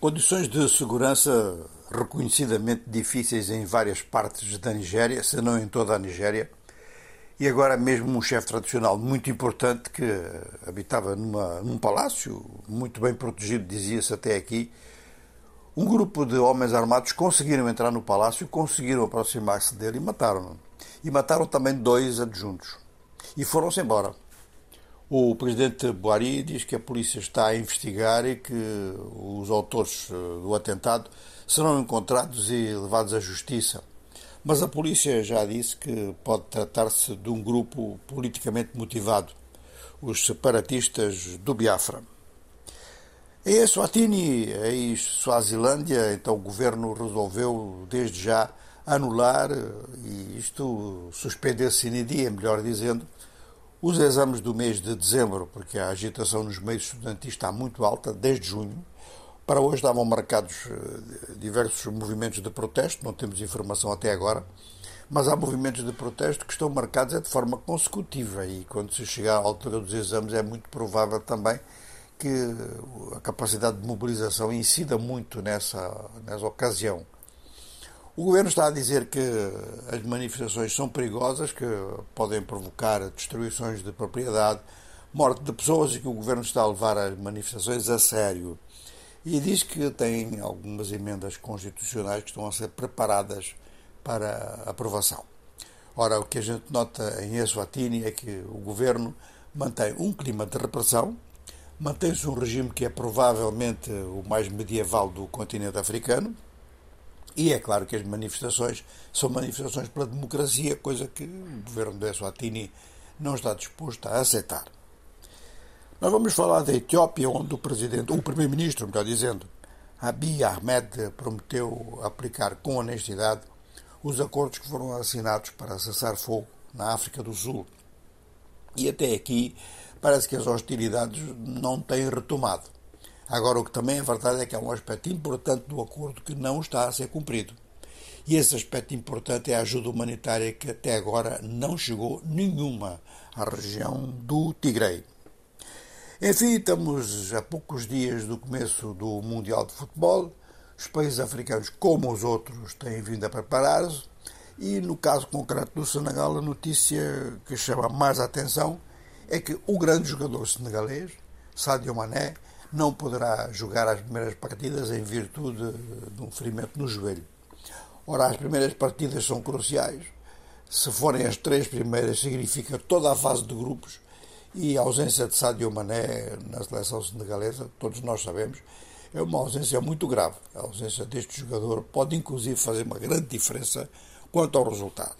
Condições de segurança reconhecidamente difíceis em várias partes da Nigéria, se não em toda a Nigéria, e agora mesmo um chefe tradicional muito importante que habitava numa, num palácio muito bem protegido, dizia-se até aqui. Um grupo de homens armados conseguiram entrar no palácio, conseguiram aproximar-se dele e mataram-no. E mataram também dois adjuntos. E foram-se embora. O presidente Buhari diz que a polícia está a investigar e que os autores eh, do atentado serão encontrados e levados à justiça. Mas a polícia já disse que pode tratar-se de um grupo politicamente motivado, os separatistas do Biafra. Em Eswatini, em Suazilândia, então o governo resolveu desde já anular, e isto suspender-se in dia, melhor dizendo, os exames do mês de dezembro, porque a agitação nos meios estudantis está muito alta, desde junho. Para hoje estavam marcados eh, diversos movimentos de protesto, não temos informação até agora, mas há movimentos de protesto que estão marcados é de forma consecutiva e quando se chegar à altura dos exames é muito provável também que a capacidade de mobilização incida muito nessa, nessa ocasião. O governo está a dizer que as manifestações são perigosas, que podem provocar destruições de propriedade, morte de pessoas e que o governo está a levar as manifestações a sério. E diz que tem algumas emendas constitucionais que estão a ser preparadas para aprovação. Ora, o que a gente nota em Eswatini é que o governo mantém um clima de repressão, mantém-se um regime que é provavelmente o mais medieval do continente africano, e é claro que as manifestações são manifestações pela democracia, coisa que o governo de Eswatini não está disposto a aceitar. Nós vamos falar da Etiópia, onde o presidente, o primeiro-ministro, melhor dizendo, Abiy Ahmed prometeu aplicar com honestidade os acordos que foram assinados para cessar fogo na África do Sul. E até aqui parece que as hostilidades não têm retomado. Agora, o que também é verdade é que há um aspecto importante do acordo que não está a ser cumprido. E esse aspecto importante é a ajuda humanitária que até agora não chegou nenhuma à região do Tigre. Enfim, estamos a poucos dias do começo do Mundial de Futebol. Os países africanos, como os outros, têm vindo a preparar-se. E no caso concreto do Senegal, a notícia que chama mais a atenção é que o grande jogador senegalês, Sadio Mané, não poderá jogar as primeiras partidas em virtude de um ferimento no joelho. Ora, as primeiras partidas são cruciais. Se forem as três primeiras, significa toda a fase de grupos e a ausência de Sadio Mané na seleção senegalesa, todos nós sabemos, é uma ausência muito grave. A ausência deste jogador pode, inclusive, fazer uma grande diferença quanto ao resultado.